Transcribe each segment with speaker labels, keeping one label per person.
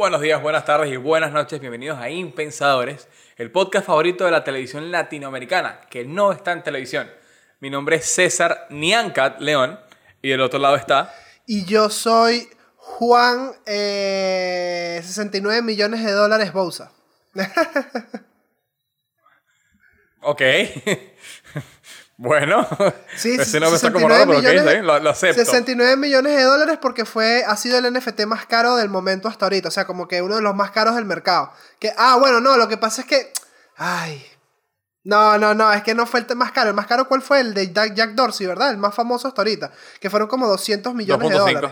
Speaker 1: Buenos días, buenas tardes y buenas noches. Bienvenidos a Impensadores, el podcast favorito de la televisión latinoamericana, que no está en televisión. Mi nombre es César Niancat León y del otro lado está...
Speaker 2: Y yo soy Juan, eh, 69 millones de dólares Bousa.
Speaker 1: ok. Bueno,
Speaker 2: sí,
Speaker 1: ese nombre está como raro, pero millones, okay, lo, lo, acepto.
Speaker 2: 69 millones de dólares porque fue, ha sido el NFT más caro del momento hasta ahorita. O sea, como que uno de los más caros del mercado. Que, ah, bueno, no, lo que pasa es que. Ay. No, no, no, es que no fue el más caro. El más caro, ¿cuál fue? El de Jack Dorsey, ¿verdad? El más famoso hasta ahorita. Que fueron como 200 millones de dólares.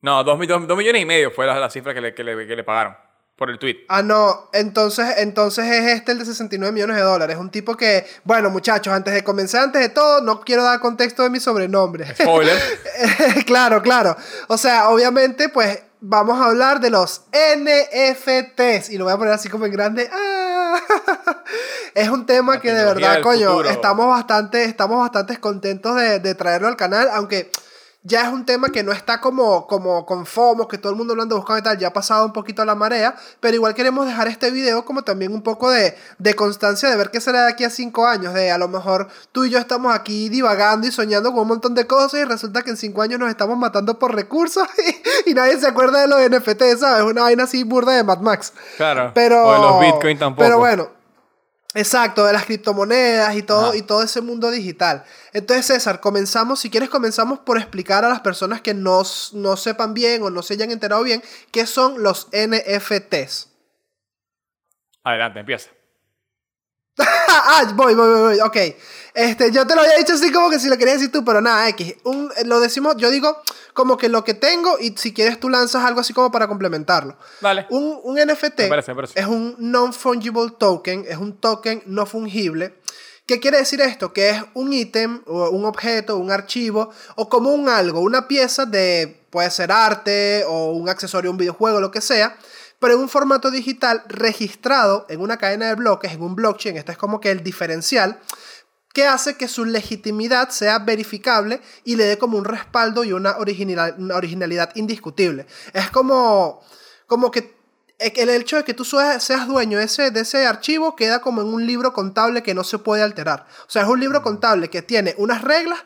Speaker 1: No, 2 millones y medio fue la, la cifra que le, que, le, que le pagaron por el tweet.
Speaker 2: Ah, no, entonces, entonces es este el de 69 millones de dólares. Un tipo que, bueno, muchachos, antes de comenzar, antes de todo, no quiero dar contexto de mi sobrenombre.
Speaker 1: Spoiler.
Speaker 2: claro, claro. O sea, obviamente, pues vamos a hablar de los NFTs. Y lo voy a poner así como en grande. ¡Ah! es un tema que de verdad, coño, estamos bastante, estamos bastante contentos de, de traerlo al canal, aunque ya es un tema que no está como, como con FOMO, que todo el mundo lo anda buscando y tal, ya ha pasado un poquito a la marea, pero igual queremos dejar este video como también un poco de, de constancia de ver qué será de aquí a cinco años, de a lo mejor tú y yo estamos aquí divagando y soñando con un montón de cosas y resulta que en cinco años nos estamos matando por recursos y, nadie se acuerda de los NFT, ¿sabes? Una vaina así burda de Mad Max.
Speaker 1: Claro.
Speaker 2: Pero,
Speaker 1: o de los Bitcoin tampoco.
Speaker 2: Pero bueno, Exacto, de las criptomonedas y todo, y todo ese mundo digital. Entonces, César, comenzamos, si quieres, comenzamos por explicar a las personas que no, no sepan bien o no se hayan enterado bien qué son los NFTs.
Speaker 1: Adelante, empieza.
Speaker 2: ah, voy, voy, voy, voy, ok. Este, yo te lo había dicho así como que si lo querías decir tú, pero nada, X. Un, lo decimos, yo digo como que lo que tengo y si quieres tú lanzas algo así como para complementarlo.
Speaker 1: Vale.
Speaker 2: Un, un NFT es un non-fungible token, es un token no fungible. ¿Qué quiere decir esto? Que es un ítem o un objeto, un archivo o como un algo, una pieza de, puede ser arte o un accesorio, un videojuego, lo que sea, pero en un formato digital registrado en una cadena de bloques, en un blockchain. Este es como que el diferencial que hace que su legitimidad sea verificable y le dé como un respaldo y una, originalidad indiscutible. Es como, como que el hecho de que tú seas dueño de ese, de ese archivo queda como en un libro contable que no se puede alterar. O sea, es un libro contable que tiene unas reglas,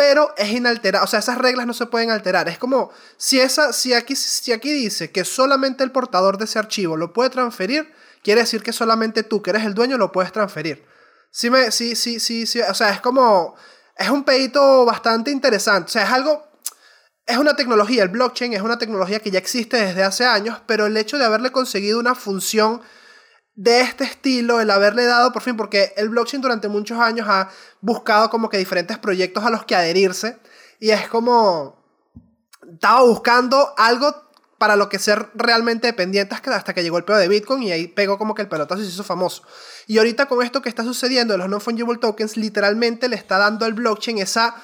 Speaker 2: pero es inalterable. O sea, esas reglas no se pueden alterar. Es como si, esa, si, aquí, si aquí dice que solamente el portador de ese archivo lo puede transferir, quiere decir que solamente tú, que eres el dueño, lo puedes transferir. Sí, me, sí, sí, sí, sí, o sea, es como, es un pedito bastante interesante, o sea, es algo, es una tecnología, el blockchain es una tecnología que ya existe desde hace años, pero el hecho de haberle conseguido una función de este estilo, el haberle dado por fin, porque el blockchain durante muchos años ha buscado como que diferentes proyectos a los que adherirse, y es como, estaba buscando algo para lo que ser realmente dependiente hasta que llegó el pedo de Bitcoin y ahí pegó como que el pelotazo y se hizo famoso. Y ahorita con esto que está sucediendo de los non-fungible tokens, literalmente le está dando al blockchain esa,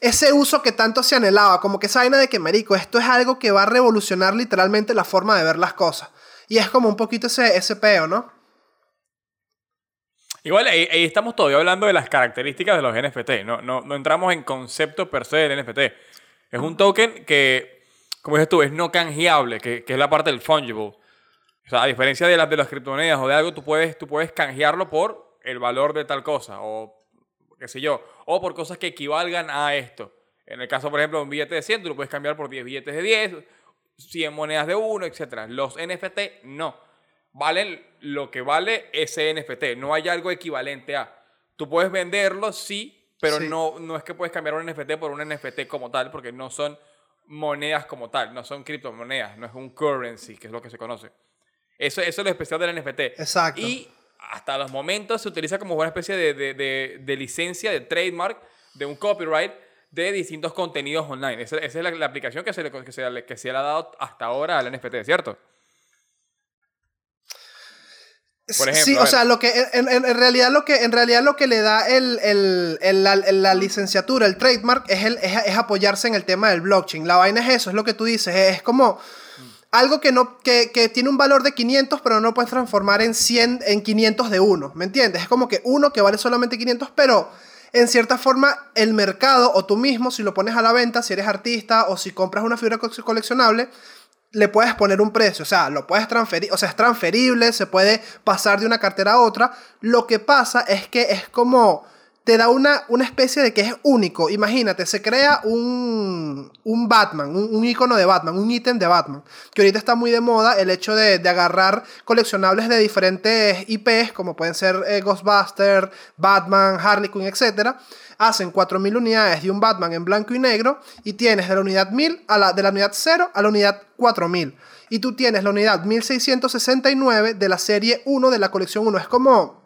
Speaker 2: ese uso que tanto se anhelaba, como que esa vaina de que, marico, esto es algo que va a revolucionar literalmente la forma de ver las cosas. Y es como un poquito ese, ese peo, ¿no?
Speaker 1: Igual ahí, estamos todavía hablando de las características de los NFT, no, no, entramos en concepto per se del NFT. Es un token que como dices tú, es no canjeable, que, que, es la parte del fungible. O sea, a diferencia de las de las criptomonedas o de algo, tú puedes, tú puedes canjearlo por el valor de tal cosa, o qué sé yo, o por cosas que equivalgan a esto. En el caso, por ejemplo, de un billete de 100, tú lo puedes cambiar por 10 billetes de 10, 100 monedas de 1, etc. Los NFT no. Valen lo que vale ese NFT. No hay algo equivalente a. Tú puedes venderlo, sí, pero No, no es que puedes cambiar un NFT por un NFT como tal, porque no son monedas como tal, no son criptomonedas, no es un currency, que es lo que se conoce. Eso, eso es lo especial del NFT.
Speaker 2: Exacto.
Speaker 1: Y hasta los momentos se utiliza como una especie de, de, de, licencia, de trademark, de un copyright de distintos contenidos online. Esa, es la, aplicación que se, le, que, se, que se le ha dado hasta ahora al NFT, ¿cierto?
Speaker 2: sí, o sea, lo que en, realidad lo que en realidad lo que le da el, el, la, licenciatura, el trademark, es, el, es, apoyarse en el tema del blockchain. La vaina es eso, es lo que tú dices. Es, como algo que, no, que, que, tiene un valor de 500, pero no puedes transformar en 100, en 500 de uno. ¿Me entiendes? Es como que uno que vale solamente 500, pero en cierta forma el mercado o tú mismo, si lo pones a la venta, si eres artista o si compras una figura coleccionable, le puedes poner un precio, o sea, lo puedes transferir, o sea, es transferible, se puede pasar de una cartera a otra. Lo que pasa es que es como te da una, una especie de que es único. Imagínate, se crea un, un Batman, un, icono de Batman, un ítem de Batman. Que ahorita está muy de moda el hecho de, agarrar coleccionables de diferentes IPs, como pueden ser eh, Ghostbuster, Batman, Harley Quinn, etc. Hacen 4.000 unidades de un Batman en blanco y negro y tienes de la unidad 1000 a la, de la unidad 0 a la unidad 4000. Y tú tienes la unidad 1669 de la serie 1 de la colección 1. Es como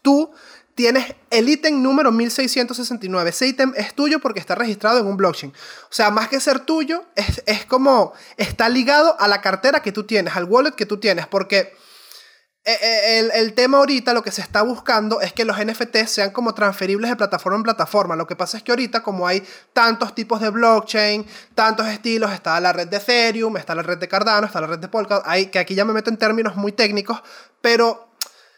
Speaker 2: tú tienes el ítem número 1669. Ese ítem es tuyo porque está registrado en un blockchain. O sea, más que ser tuyo, es, como está ligado a la cartera que tú tienes, al wallet que tú tienes, porque eh, eh, el, el, tema ahorita, lo que se está buscando es que los NFTs sean como transferibles de plataforma en plataforma. Lo que pasa es que ahorita, como hay tantos tipos de blockchain, tantos estilos, está la red de Ethereum, está la red de Cardano, está la red de Polkadot, hay, que aquí ya me meto en términos muy técnicos, pero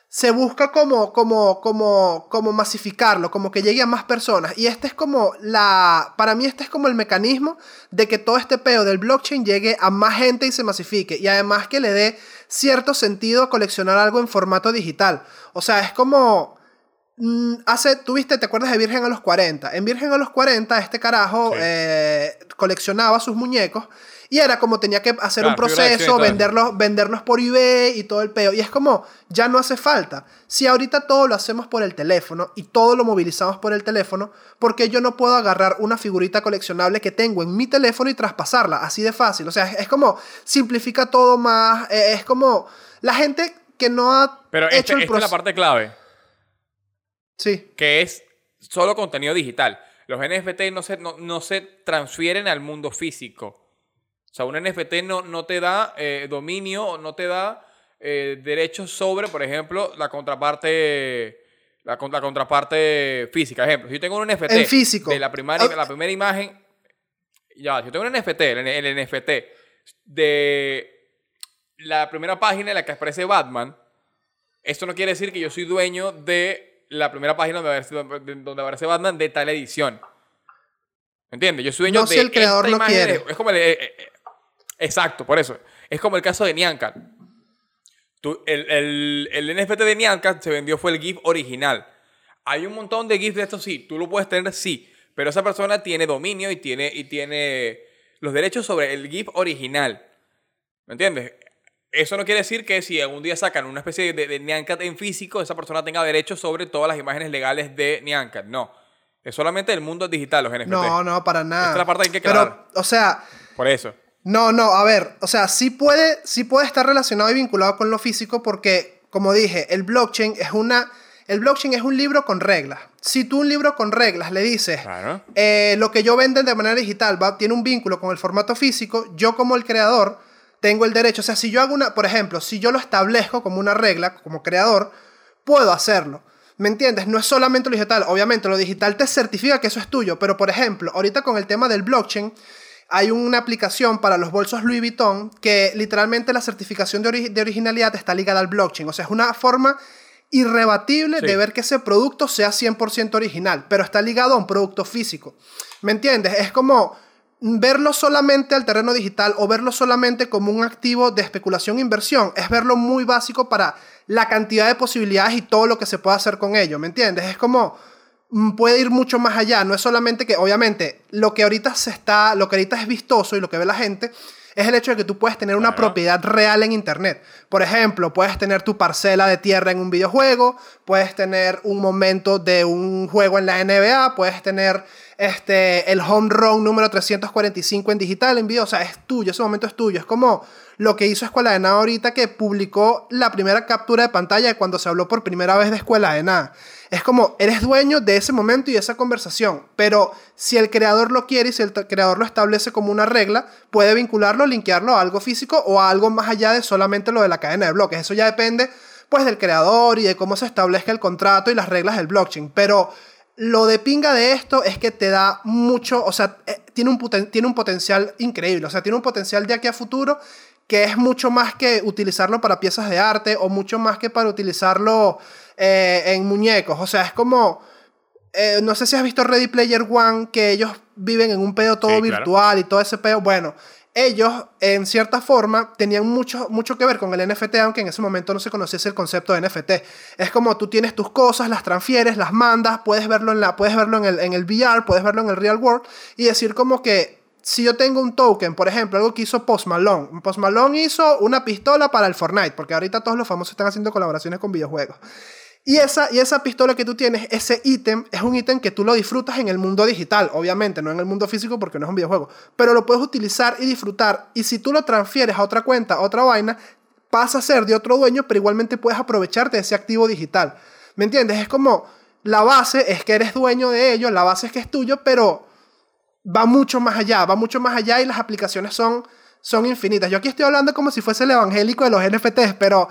Speaker 2: se busca como, como, como, como masificarlo, como que llegue a más personas. Y este es como la, para mí este es como el mecanismo de que todo este peo del blockchain llegue a más gente y se masifique. Y además que le dé cierto sentido a coleccionar algo en formato digital. O sea, es como... Mm, hace, tuviste, ¿te acuerdas de Virgen a los 40? En Virgen a los 40, este carajo eh, coleccionaba sus muñecos y era como tenía que hacer un proceso, venderlos, venderlos por eBay y todo el peo. Y es como, ya no hace falta. Si ahorita todo lo hacemos por el teléfono y todo lo movilizamos por el teléfono, ¿por qué yo no puedo agarrar una figurita coleccionable que tengo en mi teléfono y traspasarla? Así de fácil. O sea, es, como, simplifica todo más. Eh, es como, la gente que no ha
Speaker 1: Pero hecho el esta es la parte clave.
Speaker 2: Sí.
Speaker 1: Que es solo contenido digital. Los NFT no se, no se transfieren al mundo físico sea, un NFT no, no te da eh, dominio, no te da eh, derechos sobre, por ejemplo, la contraparte, la, la contraparte física. Ejemplo, si yo tengo un NFT
Speaker 2: físico.
Speaker 1: de la, primaria, la primera imagen, ya, si yo tengo un NFT, el, NFT de la primera página en la que aparece Batman, esto no quiere decir que yo soy dueño de la primera página donde aparece, donde aparece Batman de tal edición. ¿Me entiendes? Yo soy dueño
Speaker 2: no
Speaker 1: de
Speaker 2: si el creador
Speaker 1: esta
Speaker 2: lo quiere.
Speaker 1: Es como el, eh, Exacto, por eso. Es como el caso de Nyancat. el, el, NFT de Nyancat se vendió fue el GIF original. Hay un montón de GIFs de estos, sí. Tú lo puedes tener, sí. Pero esa persona tiene dominio y tiene, y tiene los derechos sobre el GIF original. ¿Me entiendes? Eso no quiere decir que si algún día sacan una especie de, de Nyancat en físico, esa persona tenga derechos sobre todas las imágenes legales de Nyancat. No. Es solamente el mundo digital, los NFT.
Speaker 2: No, no, para nada.
Speaker 1: Esta es la parte que hay que Pero,
Speaker 2: o sea...
Speaker 1: Por eso.
Speaker 2: No, no, a ver, o sea, sí puede, sí puede estar relacionado y vinculado con lo físico porque, como dije, el blockchain es una... El blockchain es un libro con reglas. Si tú un libro con reglas le dices, eh, lo que yo venden de manera digital va, tiene un vínculo con el formato físico, yo como el creador tengo el derecho. O sea, si yo hago una, por ejemplo, si yo lo establezco como una regla, como creador, puedo hacerlo. ¿Me entiendes? No es solamente lo digital. Obviamente, lo digital te certifica que eso es tuyo. Pero, por ejemplo, ahorita con el tema del blockchain, hay una aplicación para los bolsos Louis Vuitton que literalmente la certificación de, originalidad está ligada al blockchain. O sea, es una forma irrebatible de ver que ese producto sea 100% original, pero está ligado a un producto físico. ¿Me entiendes? Es como verlo solamente al terreno digital o verlo solamente como un activo de especulación e inversión. Es verlo muy básico para la cantidad de posibilidades y todo lo que se puede hacer con ello. ¿Me entiendes? Es como puede ir mucho más allá. No es solamente que, obviamente, lo que ahorita se está, lo que ahorita es vistoso y lo que ve la gente es el hecho de que tú puedes tener una propiedad real en Internet. Por ejemplo, puedes tener tu parcela de tierra en un videojuego, puedes tener un momento de un juego en la NBA, puedes tener este, el home run número 345 en digital, en video, o sea, es tuyo, ese momento es tuyo. Es como lo que hizo Escuela de Nada ahorita que publicó la primera captura de pantalla de cuando se habló por primera vez de Escuela de Nada. Es como, eres dueño de ese momento y de esa conversación, pero si el creador lo quiere y si el creador lo establece como una regla, puede vincularlo, linkearlo a algo físico o a algo más allá de solamente lo de la cadena de bloques. Eso ya depende pues del creador y de cómo se establezca el contrato y las reglas del blockchain, pero lo de pinga de esto es que te da mucho, o sea, eh, tiene un, tiene un potencial increíble, o sea, tiene un potencial de aquí a futuro que es mucho más que utilizarlo para piezas de arte o mucho más que para utilizarlo eh, en muñecos. O sea, es como, eh, no sé si has visto Ready Player One, que ellos viven en un pedo todo virtual y todo ese pedo. Bueno, ellos, en cierta forma, tenían mucho, mucho que ver con el NFT, aunque en ese momento no se conociese el concepto de NFT. Es como tú tienes tus cosas, las transfieres, las mandas, puedes verlo en, la, puedes verlo en, el, en el VR, puedes verlo en el real world, y decir como que si yo tengo un token, por ejemplo, algo que hizo Post Malone. Post Malone hizo una pistola para el Fortnite, porque ahorita todos los famosos están haciendo colaboraciones con videojuegos. Y esa, y esa pistola que tú tienes, ese ítem, es un ítem que tú lo disfrutas en el mundo digital, obviamente, no en el mundo físico porque no es un videojuego, pero lo puedes utilizar y disfrutar. Y si tú lo transfieres a otra cuenta, a otra vaina, pasa a ser de otro dueño, pero igualmente puedes aprovecharte de ese activo digital. ¿Me entiendes? Es como la base es que eres dueño de ello, la base es que es tuyo, pero va mucho más allá, va mucho más allá y las aplicaciones son son infinitas. Yo aquí estoy hablando como si fuese el evangélico de los NFTs, pero,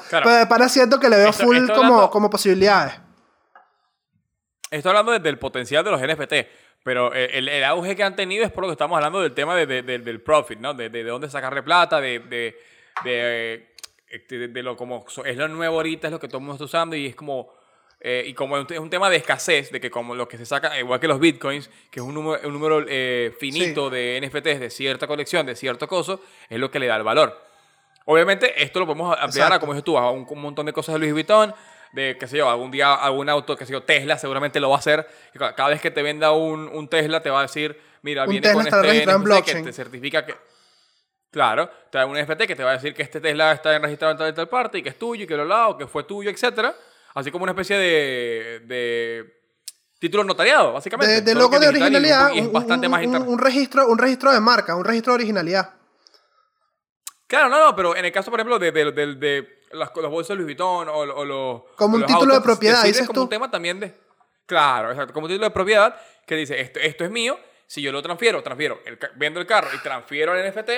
Speaker 2: para siento que le veo full como, como posibilidades.
Speaker 1: Estoy hablando del potencial de los NFT, pero el, el, auge que han tenido es por lo que estamos hablando del tema de, del profit, ¿no? De, de, dónde sacarle plata, de, de, de, lo como es lo nuevo ahorita, es lo que todo el mundo está usando y es como eh, y como es un tema de escasez, de que como lo que se saca, igual que los bitcoins, que es un número, un número eh, finito de NFTs de cierta colección, de cierto coso, es lo que le da el valor. Obviamente, esto lo podemos ampliar a, como dices tú, a un, montón de cosas de Louis Vuitton, de, qué sé yo, algún día algún auto, qué sé yo, Tesla seguramente lo va a hacer. Cada vez que te venda un, un Tesla, te va a decir, mira, viene con este NFT que te certifica que... Claro, te da un NFT que te va a decir que este Tesla está registrado en tal, tal parte y que es tuyo y que lo lado, que fue tuyo, etcétera Así como una especie de, de título notariado, básicamente.
Speaker 2: De, logo de originalidad. un, bastante más un, registro, un registro de marca, un registro de originalidad.
Speaker 1: Claro, no, no, pero en el caso, por ejemplo, de, de, de, los bolsos de Louis Vuitton o, los.
Speaker 2: Como un título de propiedad, dices
Speaker 1: como un tema también de. Claro, exacto, como un título de propiedad que dice: esto, esto es mío, si yo lo transfiero, transfiero, vendo el carro y transfiero el NFT,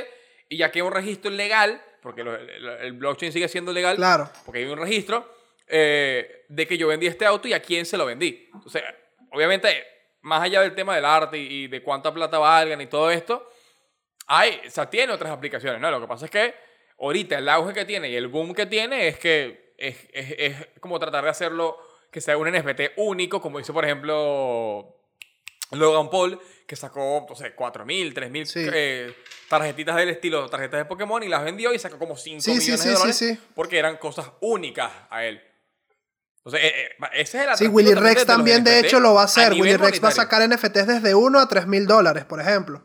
Speaker 1: y ya que hay un registro legal, porque el, blockchain sigue siendo legal,
Speaker 2: claro.
Speaker 1: porque hay un registro, eh, de que yo vendí este auto y a quién se lo vendí. Entonces, obviamente, más allá del tema del arte y, de cuánta plata valgan y todo esto, hay, o sea, tiene otras aplicaciones, ¿no? Lo que pasa es que ahorita el auge que tiene y el boom que tiene es que es, es, es como tratar de hacerlo que sea un NFT único, como hizo, por ejemplo, Logan Paul, que sacó, no sé, 4.000, 3.000 eh, tarjetitas del estilo, tarjetas de Pokémon, y las vendió y sacó como 5 millones de dólares porque eran cosas únicas a él. Entonces, eh, eh, ese es el
Speaker 2: Sí, Willy Rex también, de, hecho, lo va a hacer. Willy Rex va a sacar NFTs desde 1 a 3 mil dólares, por ejemplo.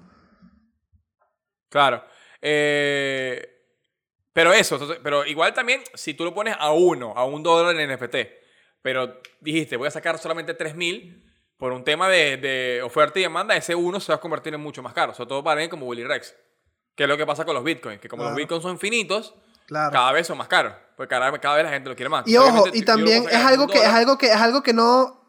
Speaker 1: Claro. Eh, pero eso, pero igual también, si tú lo pones a 1, a 1 dólar en NFT, pero dijiste, voy a sacar solamente 3 mil, por un tema de, oferta y demanda, ese 1 se va a convertir en mucho más caro. Sobre todo para alguien como Willy Rex. Que es lo que pasa con los bitcoins, que como los bitcoins son finitos, cada vez son más caros. Porque cada, cada, vez la gente lo quiere más.
Speaker 2: Y ojo, y también es algo que es algo que es algo que no.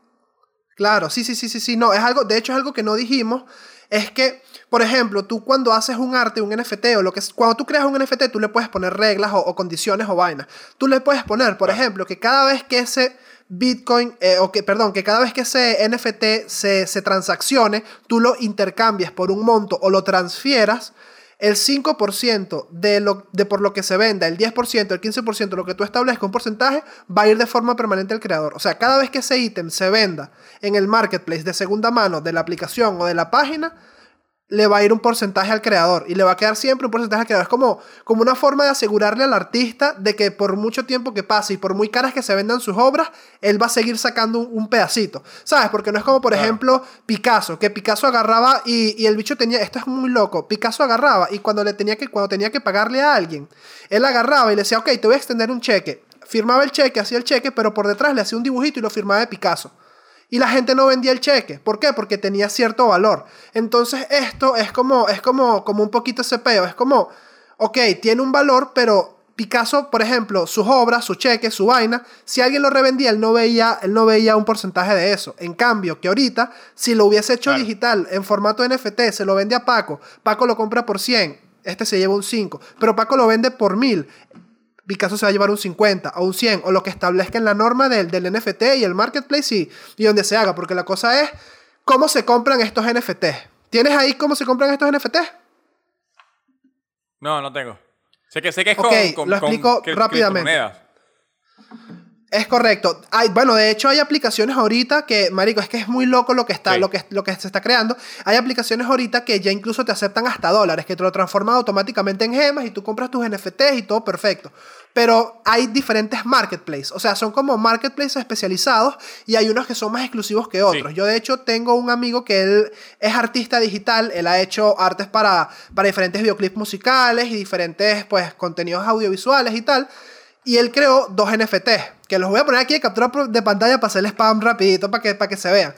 Speaker 2: Claro, sí, sí, sí, sí, sí. No, es algo, de hecho, es algo que no dijimos. Es que, por ejemplo, tú cuando haces un arte, un NFT o lo que cuando tú creas un NFT, tú le puedes poner reglas o, condiciones o vainas. Tú le puedes poner, por ejemplo, que cada vez que ese Bitcoin, eh, o que, perdón, que cada vez que ese NFT se, se transaccione, tú lo intercambias por un monto o lo transfieras el 5% de, lo, de por lo que se venda, el 10%, el 15%, lo que tú establezcas un porcentaje, va a ir de forma permanente al creador. O sea, cada vez que ese ítem se venda en el marketplace de segunda mano de la aplicación o de la página, le va a ir un porcentaje al creador y le va a quedar siempre un porcentaje al creador. Es como, como una forma de asegurarle al artista de que por mucho tiempo que pase y por muy caras que se vendan sus obras, él va a seguir sacando un, pedacito. ¿Sabes? Porque no es como, por ejemplo, Picasso, que Picasso agarraba y, y, el bicho tenía, esto es muy loco, Picasso agarraba y cuando, le tenía que, cuando tenía que pagarle a alguien, él agarraba y le decía, ok, te voy a extender un cheque. Firmaba el cheque, hacía el cheque, pero por detrás le hacía un dibujito y lo firmaba de Picasso y la gente no vendía el cheque. ¿Por qué? Porque tenía cierto valor. Entonces esto es como, es como, como un poquito ese peo. Es como, ok, tiene un valor, pero Picasso, por ejemplo, sus obras, su cheque, su vaina, si alguien lo revendía, él no veía, él no veía un porcentaje de eso. En cambio, que ahorita, si lo hubiese hecho digital en formato NFT, se lo vende a Paco, Paco lo compra por 100, este se lleva un 5, pero Paco lo vende por 1000. Picasso se va a llevar un 50 o un 100 o lo que establezca en la norma del, del NFT y el marketplace y, y, donde se haga, porque la cosa es cómo se compran estos NFT. ¿Tienes ahí cómo se compran estos NFT?
Speaker 1: No, no tengo. Sé que, sé que es
Speaker 2: con, lo explico rápidamente. Es correcto. Hay, bueno, de hecho hay aplicaciones ahorita que, marico, es que es muy loco lo que está, lo, que, lo que se está creando. Hay aplicaciones ahorita que ya incluso te aceptan hasta dólares, que te lo transforman automáticamente en gemas y tú compras tus NFTs y todo perfecto. Pero hay diferentes marketplaces, o sea, son como marketplaces especializados y hay unos que son más exclusivos que otros. Yo de hecho tengo un amigo que él es artista digital, él ha hecho artes para, para diferentes videoclips musicales y diferentes pues contenidos audiovisuales y tal. Y él creó dos NFTs, que los voy a poner aquí de captura de pantalla para hacer el spam rapidito, para que, para que se vean.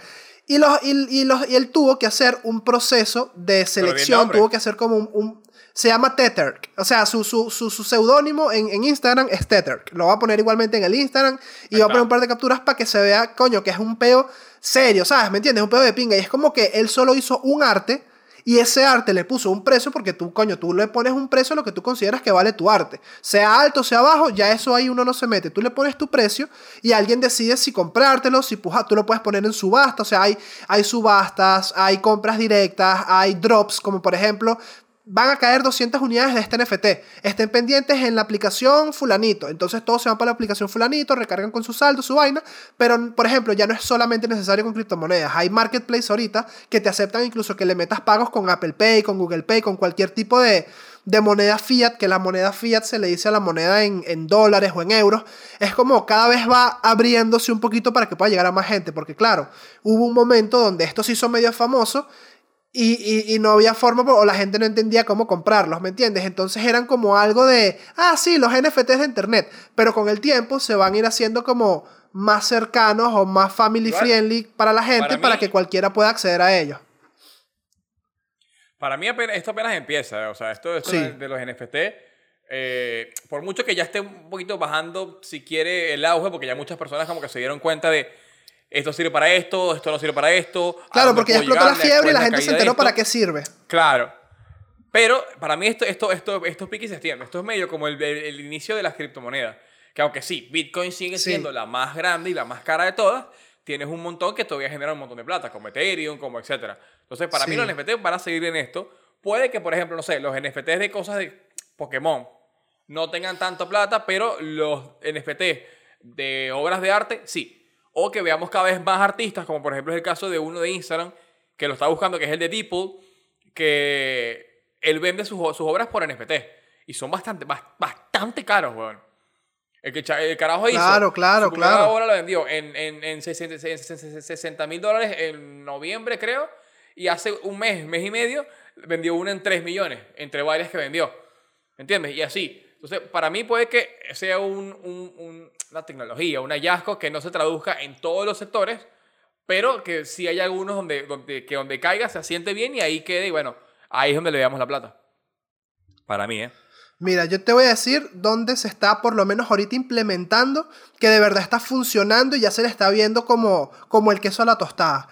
Speaker 2: Y, los, y, los, y él tuvo que hacer un proceso de selección, tuvo que hacer como un... se llama Tether. O sea, su, su, su, seudónimo en, en, Instagram es Tether. Lo va a poner igualmente en el Instagram y va a poner un par de capturas para que se vea, coño, que es un peo serio, ¿sabes? ¿Me entiendes? Un peo de pinga. Y es como que él solo hizo un arte y ese arte le puso un precio porque tú, coño, tú le pones un precio a lo que tú consideras que vale tu arte. Sea alto, sea bajo, ya eso ahí uno no se mete. Tú le pones tu precio y alguien decide si comprártelo, si puja, tú lo puedes poner en subasta. O sea, hay, hay subastas, hay compras directas, hay drops, como por ejemplo, van a caer 200 unidades de este NFT. Estén pendientes en la aplicación fulanito. Entonces todos se van para la aplicación fulanito, recargan con su saldo, su vaina. Pero, por ejemplo, ya no es solamente necesario con criptomonedas. Hay marketplace ahorita que te aceptan incluso que le metas pagos con Apple Pay, con Google Pay, con cualquier tipo de, de moneda fiat, que la moneda fiat se le dice a la moneda en, en, dólares o en euros, es como cada vez va abriéndose un poquito para que pueda llegar a más gente, porque claro, hubo un momento donde esto se hizo medio famoso y, y, no había forma o la gente no entendía cómo comprarlos, ¿me entiendes? Entonces eran como algo de, ah, sí, los NFTs de Internet, pero con el tiempo se van a ir haciendo como más cercanos o más family friendly para la gente para, que cualquiera pueda acceder a ellos.
Speaker 1: Para mí esto apenas empieza, o sea, esto, de, los NFT, eh, por mucho que ya esté un poquito bajando, si quiere, el auge, porque ya muchas personas como que se dieron cuenta de esto sirve para esto, esto no sirve para esto.
Speaker 2: Claro, porque ya explotó la fiebre y la gente se enteró para qué sirve.
Speaker 1: Claro. Pero para mí esto, esto, esto, estos piques se extienden. Esto es medio como el, el, inicio de las criptomonedas. Que aunque sí, Bitcoin sigue siendo la más grande y la más cara de todas, tienes un montón que todavía genera un montón de plata, como Ethereum, como etcétera. Entonces, para mí los NFTs van a seguir en esto. Puede que, por ejemplo, no sé, los NFTs de cosas de Pokémon no tengan tanta plata, pero los NFTs de obras de arte, sí. O que veamos cada vez más artistas, como por ejemplo es el caso de uno de Instagram, que lo está buscando, que es el de Deeple, que él vende sus, sus obras por NFT. Y son bastante, bastante caros, weón. El que el carajo hizo.
Speaker 2: Claro, claro, claro.
Speaker 1: obra lo vendió en, en, en 60 mil dólares en noviembre, creo. Y hace un mes, mes y medio, vendió una en 3 millones, entre varias que vendió. ¿Entiendes? Y así. Entonces, para mí puede que sea un, un, una tecnología, un hallazgo que no se traduzca en todos los sectores, pero que sí hay algunos donde, donde, que donde caiga se asiente bien y ahí quede y bueno, ahí es donde le damos la plata. Para mí, ¿eh?
Speaker 2: Mira, yo te voy a decir dónde se está por lo menos ahorita implementando, que de verdad está funcionando y ya se le está viendo como, como el queso a la tostada.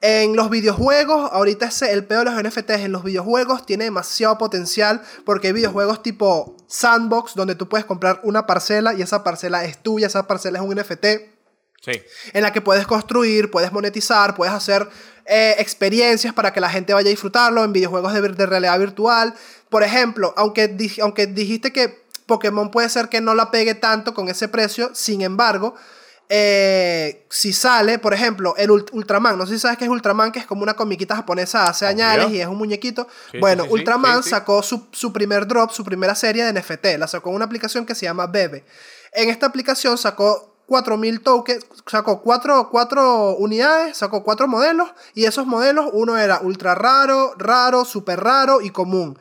Speaker 2: En los videojuegos, ahorita ese, el peor de los NFTs en los videojuegos tiene demasiado potencial porque hay videojuegos tipo sandbox donde tú puedes comprar una parcela y esa parcela es tuya, esa parcela es un NFT.
Speaker 1: Sí.
Speaker 2: En la que puedes construir, puedes monetizar, puedes hacer eh, experiencias para que la gente vaya a disfrutarlo en videojuegos de, de realidad virtual. Por ejemplo, aunque, aunque dijiste que Pokémon puede ser que no la pegue tanto con ese precio, sin embargo, eh, si sale, por ejemplo, el Ultraman, no sé si sabes qué es Ultraman, que es como una comiquita japonesa hace años y es un muñequito. bueno, Ultraman sacó su, su, primer drop, su primera serie de NFT, la sacó en una aplicación que se llama Bebe. En esta aplicación sacó 4000 tokens, sacó 4, 4 unidades, sacó 4 modelos y esos modelos, uno era ultra raro, raro, super raro y común.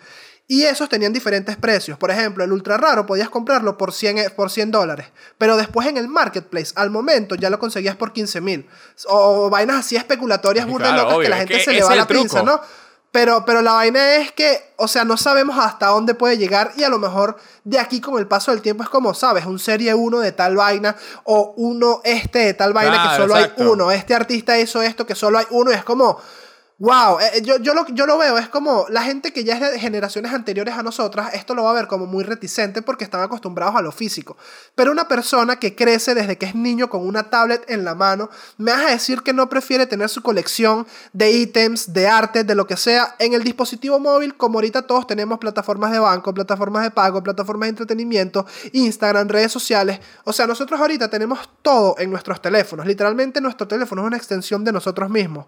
Speaker 2: Y esos tenían diferentes precios. Por ejemplo, el ultra raro podías comprarlo por 100, e, por 100 dólares. Pero después en el marketplace, al momento, ya lo conseguías por 15 mil. O, vainas así especulatorias burdas locas que la gente se le va la pinza, ¿no? Pero, pero la vaina es que, o sea, no sabemos hasta dónde puede llegar y a lo mejor de aquí con el paso del tiempo es como, ¿sabes? Un serie 1 de tal vaina o uno este de tal vaina que solo hay uno. Este artista hizo esto que solo hay uno y es como Wow, eh, eh, yo, yo, lo, yo lo veo, es como la gente que ya es de generaciones anteriores a nosotras, esto lo va a ver como muy reticente porque están acostumbrados a lo físico. Pero una persona que crece desde que es niño con una tablet en la mano, me vas a decir que no prefiere tener su colección de ítems, de arte, de lo que sea, en el dispositivo móvil, como ahorita todos tenemos plataformas de banco, plataformas de pago, plataformas de entretenimiento, Instagram, redes sociales. O sea, nosotros ahorita tenemos todo en nuestros teléfonos. Literalmente nuestro teléfono es una extensión de nosotros mismos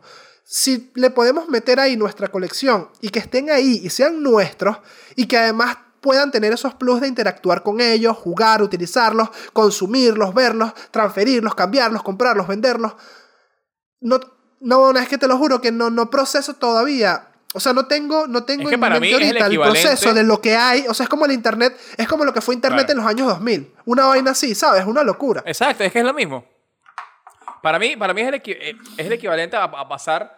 Speaker 2: si le podemos meter ahí nuestra colección y que estén ahí y sean nuestros y que además puedan tener esos plus de interactuar con ellos, jugar, utilizarlos, consumirlos, verlos, transferirlos, cambiarlos, comprarlos, venderlos. No, no, es que te lo juro que no, no proceso todavía. O sea, no tengo, no tengo
Speaker 1: en para ahorita
Speaker 2: el, proceso de lo que hay. O sea, es como el Internet, es como lo que fue Internet en los años 2000. Una vaina así, ¿sabes? Una locura.
Speaker 1: Exacto, es que es lo mismo. Para mí, para mí es, el, eh, es el equivalente a pasar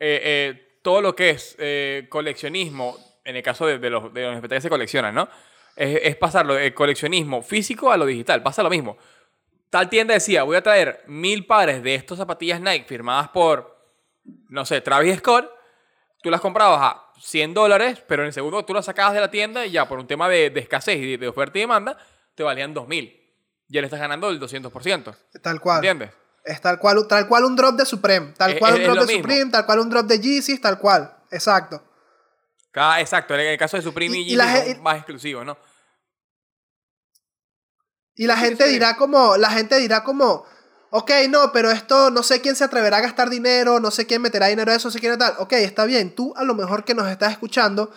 Speaker 1: eh, eh, todo lo que es eh, coleccionismo, en el caso de, los, de NFT que se coleccionan, ¿no? Es, es pasarlo del coleccionismo físico a lo digital. Pasa lo mismo. Tal tienda decía, voy a traer mil pares de estas zapatillas Nike firmadas por, no sé, Travis Scott. Tú las comprabas a 100 dólares, pero en el segundo tú las sacabas de la tienda y ya por un tema de, escasez y de, oferta y demanda, te valían 2000. Ya le estás ganando el 200%.
Speaker 2: Tal cual.
Speaker 1: ¿Entiendes?
Speaker 2: Es tal cual, tal cual un drop de Supreme. Tal cual un drop de Supreme, tal cual un drop de Yeezys, tal cual. Exacto.
Speaker 1: exacto. En el caso de Supreme y, Yeezy más exclusivos, ¿no?
Speaker 2: Y la gente dirá como, la gente dirá como, ok, no, pero esto, no sé quién se atreverá a gastar dinero, no sé quién meterá dinero a eso, no sé quién tal. Ok, está bien, tú a lo mejor que nos estás escuchando,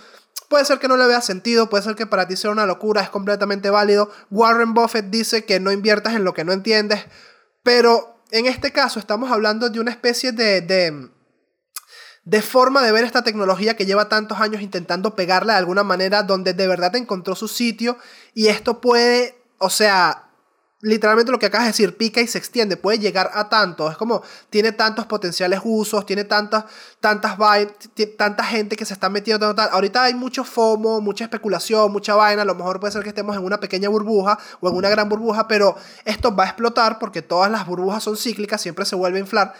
Speaker 2: puede ser que no le vea sentido, puede ser que para ti sea una locura, es completamente válido. Warren Buffett dice que no inviertas en lo que no entiendes, pero en este caso estamos hablando de una especie de, de, forma de ver esta tecnología que lleva tantos años intentando pegarla de alguna manera, donde de verdad encontró su sitio y esto puede, o sea, literalmente lo que acabas de decir, pica y se extiende, puede llegar a tanto, es como, tiene tantos potenciales usos, tiene tantas, tantas tanta gente que se está metiendo, tal. ahorita hay mucho FOMO, mucha especulación, mucha vaina, a lo mejor puede ser que estemos en una pequeña burbuja o en una gran burbuja, pero esto va a explotar porque todas las burbujas son cíclicas, siempre se vuelve a inflar.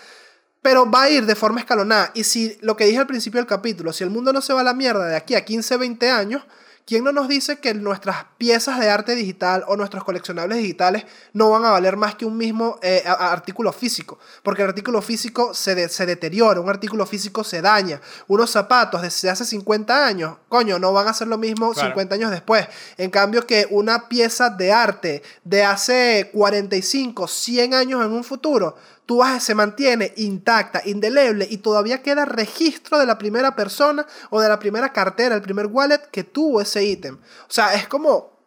Speaker 2: Pero va a ir de forma escalonada. Y si lo que dije al principio del capítulo, si el mundo no se va a la mierda de aquí a 15, 20 años, ¿Quién no nos dice que nuestras piezas de arte digital o nuestros coleccionables digitales no van a valer más que un mismo eh, artículo físico? Porque el artículo físico se, se deteriora, un artículo físico se daña. Unos zapatos de hace 50 años, coño, no van a ser lo mismo 50 años después. En cambio que una pieza de arte de hace 45, 100 años en un futuro, tú se mantiene intacta, indeleble y todavía queda registro de la primera persona o de la primera cartera, el primer wallet que tuvo ese ítem. O sea, es como...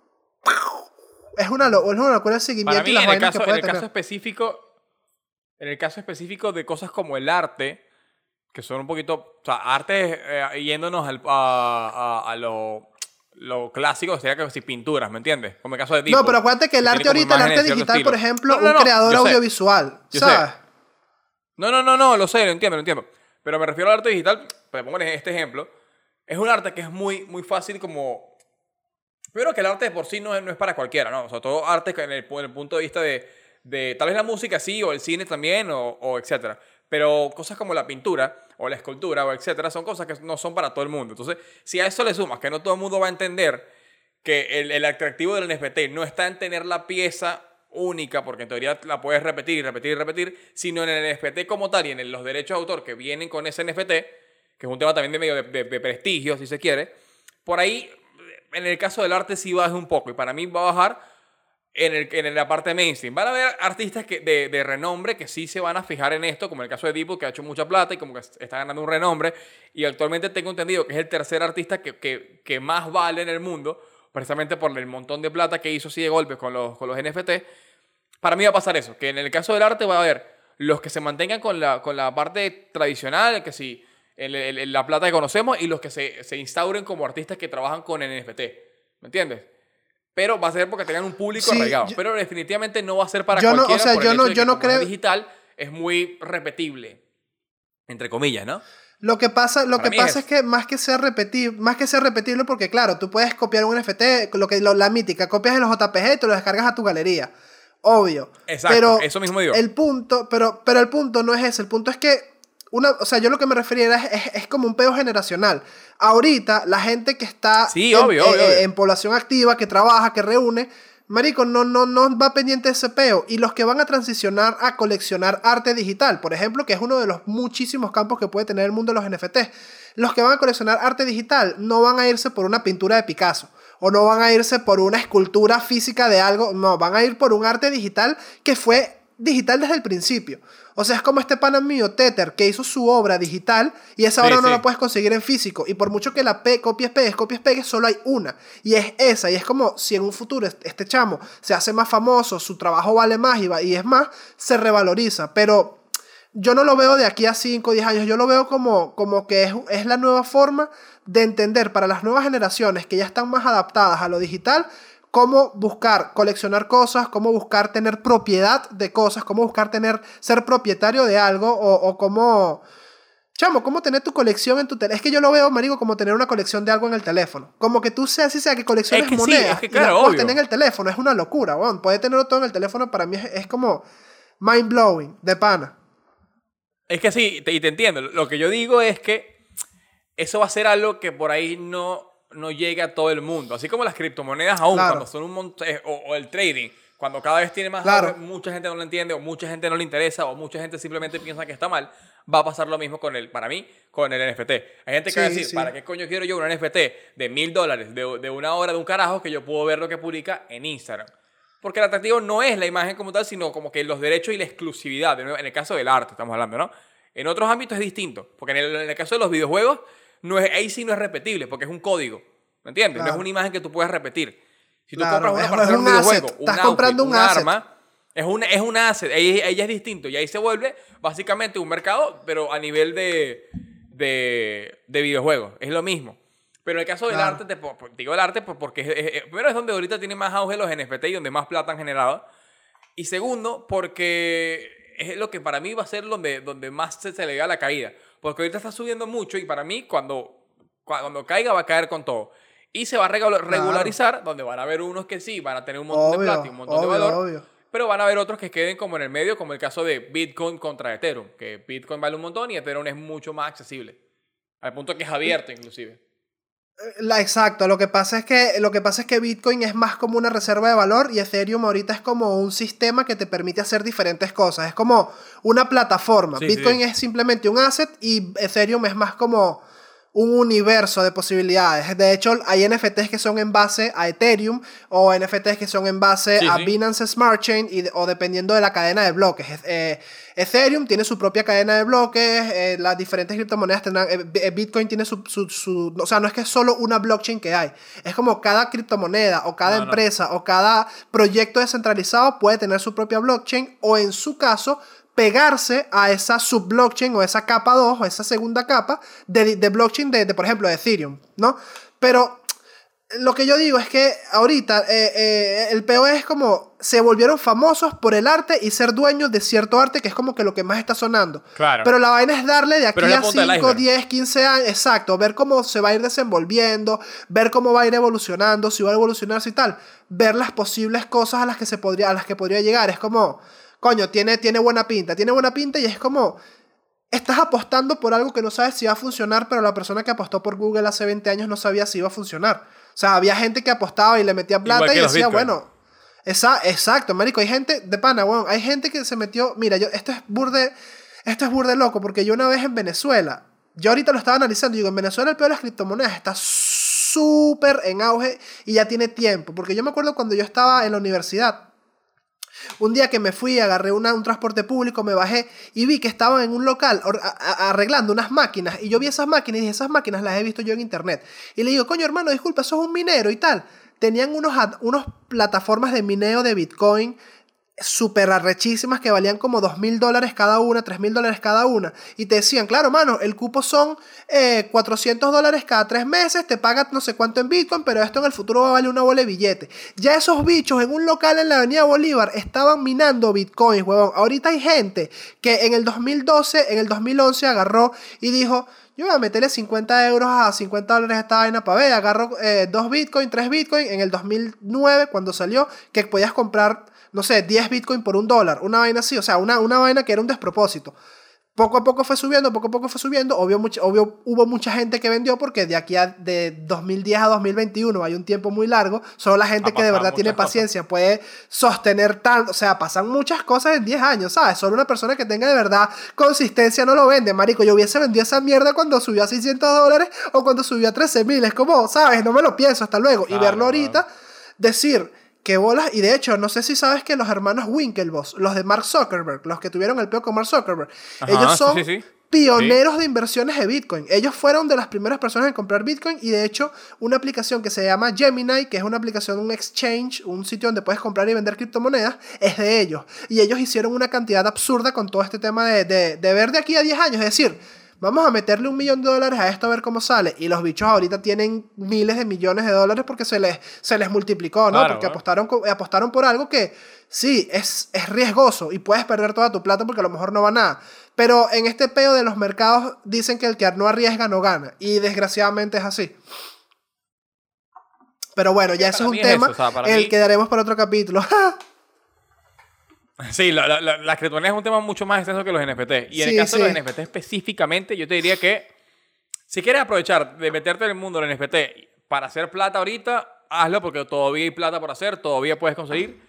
Speaker 2: Es una, es una locura el seguimiento y las
Speaker 1: en el caso, en el caso específico En el caso específico de cosas como el arte, que son un poquito... O sea, arte eh, yéndonos a, a, lo lo clásico sería que si pinturas, ¿me entiendes? Como el caso de Dipo,
Speaker 2: No, pero acuérdate que el arte ahorita, el arte digital, por ejemplo, un creador audiovisual, ¿sabes?
Speaker 1: No, no, no, no, lo sé, lo entiendo, lo entiendo. Pero me refiero al arte digital, para poner este ejemplo, es un arte que es muy, muy fácil como... Pero que el arte de por sí no es, no es para cualquiera, ¿no? O sea, todo arte en el, en el punto de vista de, de, tal vez la música sí, o el cine también, o, o etcétera. Pero cosas como la pintura, o la escultura, o etcétera, son cosas que no son para todo el mundo. Entonces, si a eso le sumas que no todo el mundo va a entender que el, el atractivo del NFT no está en tener la pieza única, porque en teoría la puedes repetir y repetir y repetir, sino en el NFT como tal y en los derechos de autor que vienen con ese NFT, que es un tema también de medio de, prestigio, si se quiere, por ahí, en el caso del arte sí baja un poco, y para mí va a bajar en, el, en la parte mainstream. Van a haber artistas que, de, de, renombre que sí se van a fijar en esto, como el caso de Deepo, que ha hecho mucha plata y como que está ganando un renombre, y actualmente tengo entendido que es el tercer artista que, que, que más vale en el mundo, precisamente por el montón de plata que hizo así de golpes con los, con los NFT para mí va a pasar eso, que en el caso del arte va a haber los que se mantengan con la, con la parte tradicional, que sí, en, la plata que conocemos, y los que se, se, instauren como artistas que trabajan con NFT. ¿Me entiendes? Pero va a ser porque tengan un público arraigado. pero definitivamente no va a ser para yo cualquiera. No, o sea, yo no, yo no creo. digital es muy repetible. Entre comillas, ¿no?
Speaker 2: Lo que pasa, lo que pasa es. que más que ser repetible, más que ser repetible, porque claro, tú puedes copiar un NFT, lo que la mítica, copias en los JPG y te lo descargas a tu galería obvio.
Speaker 1: Exacto, pero eso mismo digo.
Speaker 2: El punto, pero, pero el punto no es ese, el punto es que una, o sea, yo lo que me refería es, es, como un peo generacional. Ahorita, la gente que está en, población activa, que trabaja, que reúne, Marico, no, no, no va pendiente de ese peo. Y los que van a transicionar a coleccionar arte digital, por ejemplo, que es uno de los muchísimos campos que puede tener el mundo de los NFT. Los que van a coleccionar arte digital no van a irse por una pintura de Picasso. O no van a irse por una escultura física de algo. No, van a ir por un arte digital que fue digital desde el principio. O sea, es como este pana mío, Tether, que hizo su obra digital y esa obra no la puedes conseguir en físico. Y por mucho que la pe copies, pegues, copies, pegues, solo hay una. Y es esa. Y es como si en un futuro este chamo se hace más famoso, su trabajo vale más y, y es más, se revaloriza. Pero yo no lo veo de aquí a 5 o 10 años. Yo lo veo como, como que es, es la nueva forma de entender para las nuevas generaciones que ya están más adaptadas a lo digital cómo buscar coleccionar cosas, cómo buscar tener propiedad de cosas, cómo buscar tener, ser propietario de algo o, o cómo... Chamo, ¿cómo tener tu colección en tu teléfono? Es que yo lo veo, marico, como tener una colección de algo en el teléfono. Como que tú seas, si sea que colecciones monedas y las puedes tener en el teléfono. Es una locura, weón. Poder tenerlo todo en el teléfono para mí es, como mind blowing, de pana.
Speaker 1: Es que sí, y te entiendo. Lo que yo digo es que eso va a ser algo que por ahí no no llega a todo el mundo. Así como las criptomonedas aún, cuando son un montón, eh, o, el trading, cuando cada vez tiene más mucha gente no lo entiende, o mucha gente no le interesa, o mucha gente simplemente piensa que está mal, va a pasar lo mismo con el, para mí, con el NFT. Hay gente que va a decir, ¿para qué coño quiero yo un NFT de mil dólares, de, de una hora de un carajo que yo puedo ver lo que publica en Instagram? Porque el atractivo no es la imagen como tal, sino como que los derechos y la exclusividad. En el caso del arte estamos hablando, ¿no? En otros ámbitos es distinto. Porque en el, en el caso de los videojuegos, no es, ahí sí no es repetible, porque es un código. ¿Me entiendes? No es una imagen que tú puedas repetir. Si tú compras una para un videojuego, un Estás comprando un, arma, es un, es un asset. Ella, es distinto. Y ahí se vuelve básicamente un mercado, pero a nivel de, de, de videojuegos. Es lo mismo. Pero en el caso del arte, te, digo el arte pues, porque es, primero es donde ahorita tiene más auge los NFT y donde más plata han generado. Y segundo, porque es lo que para mí va a ser donde, donde más se, se le da la caída. Porque ahorita está subiendo mucho y para mí cuando cuando caiga va a caer con todo. Y se va a regularizar, donde van a haber unos que sí, van a tener un montón de plata y un montón de valor. Pero van a haber otros que queden como en el medio, como el caso de Bitcoin contra Ethereum, que Bitcoin vale un montón y Ethereum es mucho más accesible. Al punto que es abierto, inclusive.
Speaker 2: Eh, la, exacto, lo que, pasa es que, lo que pasa es que Bitcoin es más como una reserva de valor y Ethereum ahorita es como un sistema que te permite hacer diferentes cosas. Es como una plataforma. Bitcoin es simplemente un asset y Ethereum es más como un universo de posibilidades. De hecho, hay NFTs que son en base a Ethereum o NFTs que son en base a Binance Smart Chain y, o dependiendo de la cadena de bloques. Eh, Ethereum tiene su propia cadena de bloques, eh, las diferentes criptomonedas tendrán, eh, Bitcoin tiene su, su, O sea, no es que es solo una blockchain que hay, es como cada criptomoneda o cada empresa o cada proyecto descentralizado puede tener su propia blockchain o en su caso pegarse a esa subblockchain o esa capa 2 o esa segunda capa de, de blockchain de, de, por ejemplo, de Ethereum, ¿no? Pero lo que yo digo es que ahorita eh, eh, el PO es como se volvieron famosos por el arte y ser dueños de cierto arte que es como que lo que más está sonando.
Speaker 1: Claro.
Speaker 2: Pero la vaina es darle de aquí a 5, 10, 15 años, exacto, ver cómo se va a ir desenvolviendo, ver cómo va a ir evolucionando, si va a evolucionar y tal, ver las posibles cosas a las que se podría a las que podría llegar, es como coño, tiene, tiene buena pinta, tiene buena pinta y es como, estás apostando por algo que no sabes si va a funcionar, pero la persona que apostó por Google hace 20 años no sabía si iba a funcionar. O sea, había gente que apostaba y le metía plata y decía, bueno, esa, exacto, marico, hay gente de pana, bueno, hay gente que se metió, mira, yo, esto es burde, esto es burde loco, porque yo una vez en Venezuela, yo ahorita lo estaba analizando y digo, en Venezuela el peor de las criptomonedas está súper en auge y ya tiene tiempo, porque yo me acuerdo cuando yo estaba en la universidad, un día que me fui, agarré un transporte público, me bajé y vi que estaban en un local arreglando unas máquinas. Y yo vi esas máquinas y esas máquinas las he visto yo en internet. Y le digo, coño hermano, disculpa, sos un minero y tal. Tenían unos, unos plataformas de mineo de Bitcoin súper arrechísimas que valían como dos mil dólares cada una, tres mil dólares cada una. Y te decían, claro, mano, el cupo son 400 eh, dólares cada tres meses, te pagas no sé cuánto en Bitcoin, pero esto en el futuro va a valer una bola de billete. Ya esos bichos en un local en la Avenida Bolívar estaban minando Bitcoins, huevón. Ahorita hay gente que en el 2012, en el 2011 agarró y dijo, yo voy a meterle 50 euros a 50 dólares a esta vaina para ver. Agarro eh, dos Bitcoin, tres Bitcoin en el 2009 cuando salió que podías comprar no sé, 10 Bitcoin por un dólar, una vaina así, o sea, una, una vaina que era un despropósito. poco a poco fue subiendo, poco a poco fue subiendo. Obvio, obvio hubo mucha gente que vendió porque de aquí a de 2010 a 2021 hay un tiempo muy largo. Solo la gente que de verdad tiene paciencia puede sostener tanto. O sea, pasan muchas cosas en 10 años, ¿sabes? Solo una persona que tenga de verdad consistencia no lo vende. Marico, yo hubiese vendido esa mierda cuando subió a 600 dólares o cuando subió a 13 mil. Es como, ¿sabes? No me lo pienso, hasta luego. y verlo ahorita, decir que bolas, y de hecho, no sé si sabes que los hermanos Winklevoss, los de Mark Zuckerberg, los que tuvieron el peo con Mark Zuckerberg, ellos son pioneros de inversiones de Bitcoin. Ellos fueron de las primeras personas en comprar Bitcoin y de hecho una aplicación que se llama Gemini, que es una aplicación, un exchange, un sitio donde puedes comprar y vender criptomonedas, es de ellos. Y ellos hicieron una cantidad absurda con todo este tema de, de, de ver de aquí a 10 años, es decir, vamos a meterle un millón de dólares a esto a ver cómo sale. Y los bichos ahorita tienen miles de millones de dólares porque se les, se les multiplicó, ¿no? porque apostaron, apostaron por algo que sí, es, es riesgoso y puedes perder toda tu plata porque a lo mejor no va nada. Pero en este peo de los mercados dicen que el que no arriesga no gana. Y desgraciadamente es así. Pero bueno, ya eso es un tema el que daremos para otro capítulo.
Speaker 1: Sí, la, la, la, las criptomonedas es un tema mucho más extenso que los NFT. Y en el caso de los NFT específicamente, yo te diría que si quieres aprovechar de meterte en el mundo del NFT para hacer plata ahorita, hazlo porque todavía hay plata por hacer, todavía puedes conseguir.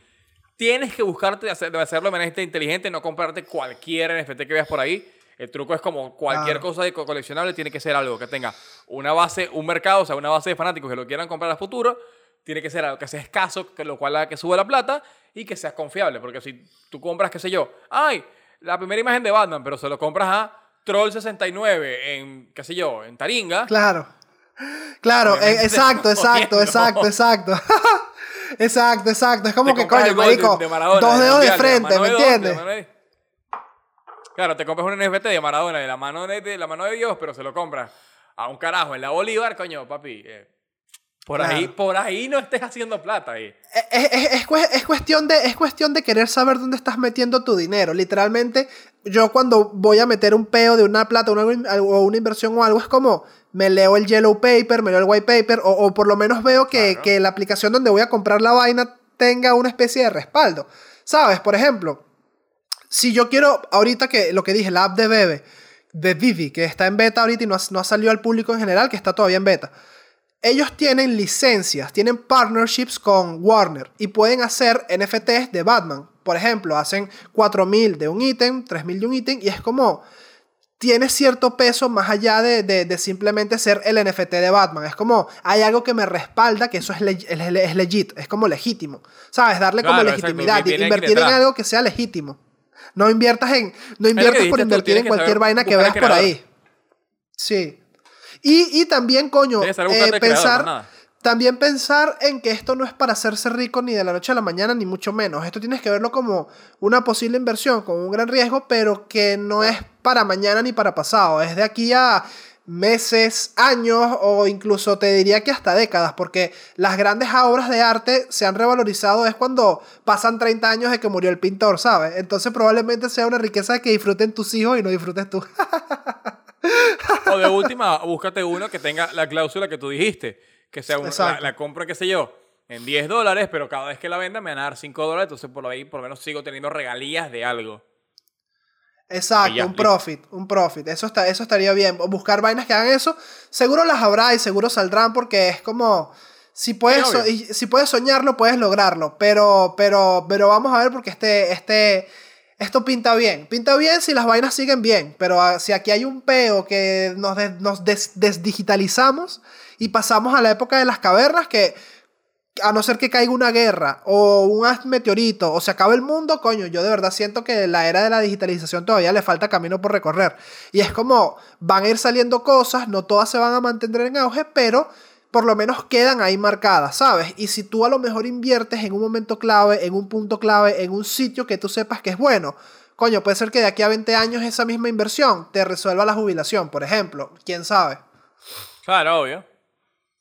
Speaker 1: Tienes que buscarte de, hacerlo de manera inteligente, no comprarte cualquier NFT que veas por ahí. El truco es como cualquier cosa de coleccionable, tiene que ser algo que tenga una base, un mercado, o sea, una base de fanáticos que lo quieran comprar a futuro. Tiene que ser algo que sea escaso, que lo cual haga que suba la plata y que seas confiable. Porque si tú compras, qué sé yo, ay, la primera imagen de Batman, pero se lo compras a Troll 69 en, qué sé yo, en Taringa.
Speaker 2: Claro. Claro, eh, exacto, exacto, exacto, exacto. exacto, exacto. Es como que, coño, marico, dos dedos de, frente, ¿me entiendes?
Speaker 1: Claro, te compras un NFT de Maradona, de la mano de, la mano de Dios, pero se lo compras a un carajo en la Bolívar, coño, papi. Eh, por, ahí, por ahí no estés haciendo plata ahí.
Speaker 2: Es, es, es, cuestión de, es cuestión de querer saber dónde estás metiendo tu dinero. Literalmente, yo cuando voy a meter un peo de una plata o una, inversión o algo, es como me leo el yellow paper, me leo el white paper, o, por lo menos veo que, que, la aplicación donde voy a comprar la vaina tenga una especie de respaldo. ¿Sabes? Por ejemplo, si yo quiero, ahorita que lo que dije, la app de Bebe, de Vivi, que está en beta ahorita y no no ha salido al público en general, que está todavía en beta ellos tienen licencias, tienen partnerships con Warner y pueden hacer NFTs de Batman. Por ejemplo, hacen 4.000 de un ítem, 3.000 de un ítem y es como tiene cierto peso más allá de, simplemente ser el NFT de Batman. Es como, hay algo que me respalda que eso es, es, legit, es como legítimo. ¿Sabes? Darle como legitimidad, invertir en algo que sea legítimo. No inviertas en, no inviertas por invertir en cualquier vaina que veas por ahí. Sí. Y, también, coño, eh, pensar, también pensar en que esto no es para hacerse rico ni de la noche a la mañana, ni mucho menos. Esto tienes que verlo como una posible inversión, como un gran riesgo, pero que no es para mañana ni para pasado. Es de aquí a meses, años o incluso te diría que hasta décadas, porque las grandes obras de arte se han revalorizado es cuando pasan 30 años de que murió el pintor, ¿sabes? Entonces probablemente sea una riqueza que disfruten tus hijos y no disfrutes tú.
Speaker 1: O de última, búscate uno que tenga la cláusula que tú dijiste. Que sea una, la, la, compra, qué sé yo, en 10 dólares, pero cada vez que la venda me van a dar 5 dólares, entonces por ahí por lo menos sigo teniendo regalías de algo.
Speaker 2: Exacto, un profit, un profit. Eso, está, eso estaría bien. Buscar vainas que hagan eso. Seguro las habrá y seguro saldrán porque es como... Si puedes, si puedes soñarlo, puedes lograrlo. Pero, pero, pero vamos a ver porque este, este, esto pinta bien. Pinta bien si las vainas siguen bien, pero si aquí hay un peo que nos, nos desdigitalizamos y pasamos a la época de las cavernas que a no ser que caiga una guerra o un meteorito o se acabe el mundo, coño, yo de verdad siento que la era de la digitalización todavía le falta camino por recorrer. Y es como van a ir saliendo cosas, no todas se van a mantener en auge, pero por lo menos quedan ahí marcadas, ¿sabes? Y si tú a lo mejor inviertes en un momento clave, en un punto clave, en un sitio que tú sepas que es bueno, coño, puede ser que de aquí a 20 años esa misma inversión te resuelva la jubilación, por ejemplo, quién sabe.
Speaker 1: Claro, obvio.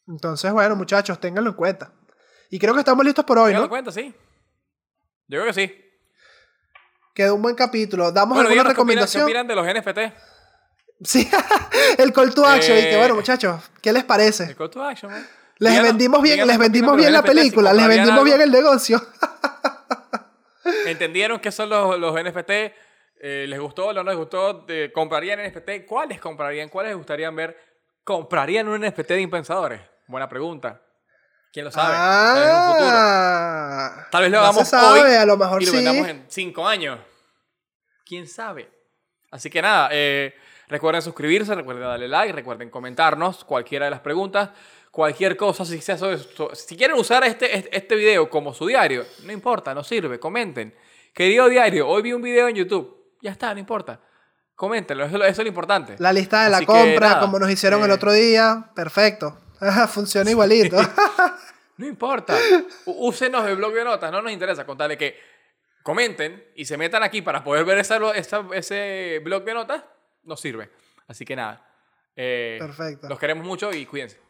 Speaker 2: Entonces, bueno, muchachos, ténganlo en cuenta. Y creo que estamos listos por hoy,
Speaker 1: ténganlo en cuenta, sí. Yo creo que sí.
Speaker 2: Quedó un buen capítulo. Damos alguna recomendación.
Speaker 1: ¿Qué opinan de los NFT?
Speaker 2: Sí, el call to action. y que bueno, eh, muchachos, ¿qué les parece?
Speaker 1: El call to action,
Speaker 2: Les vendimos bien, les vendimos bien la película, les vendimos bien el negocio.
Speaker 1: ¿Entendieron qué son los, los NFT? Eh, ¿Les gustó o no les gustó? Eh, ¿Comprarían NFT? ¿Cuáles comprarían? ¿Cuáles les gustaría ver? ¿Comprarían un NFT de Impensadores? Buena pregunta. ¿Quién lo sabe? Tal vez.
Speaker 2: Ah.
Speaker 1: Tal vez lo
Speaker 2: No
Speaker 1: hagamos
Speaker 2: sabe,
Speaker 1: hoy
Speaker 2: a lo mejor
Speaker 1: y lo
Speaker 2: sí.
Speaker 1: vendamos en cinco años. ¿Quién sabe? Así que nada, eh, recuerden suscribirse, recuerden darle like, recuerden comentarnos cualquiera de las preguntas, cualquier cosa, si, sea sobre- so- si quieren usar este, este, este video como su diario, no importa, no sirve, comenten. Querido diario, hoy vi un video en YouTube, ya está, no importa. Coméntenlo, eso, es lo- eso es lo importante.
Speaker 2: La lista de la
Speaker 1: Así que,
Speaker 2: compra,
Speaker 1: nada,
Speaker 2: como nos hicieron el
Speaker 1: eh,
Speaker 2: otro día. Perfecto. Funciona igualito.
Speaker 1: No importa. Úsenos el blog de notas, no nos interesa contarle que comenten y se metan aquí para poder ver esa, esa- ese blog de notas, nos sirve. Así que nada. eh,
Speaker 2: Perfecto.
Speaker 1: Los queremos mucho y cuídense.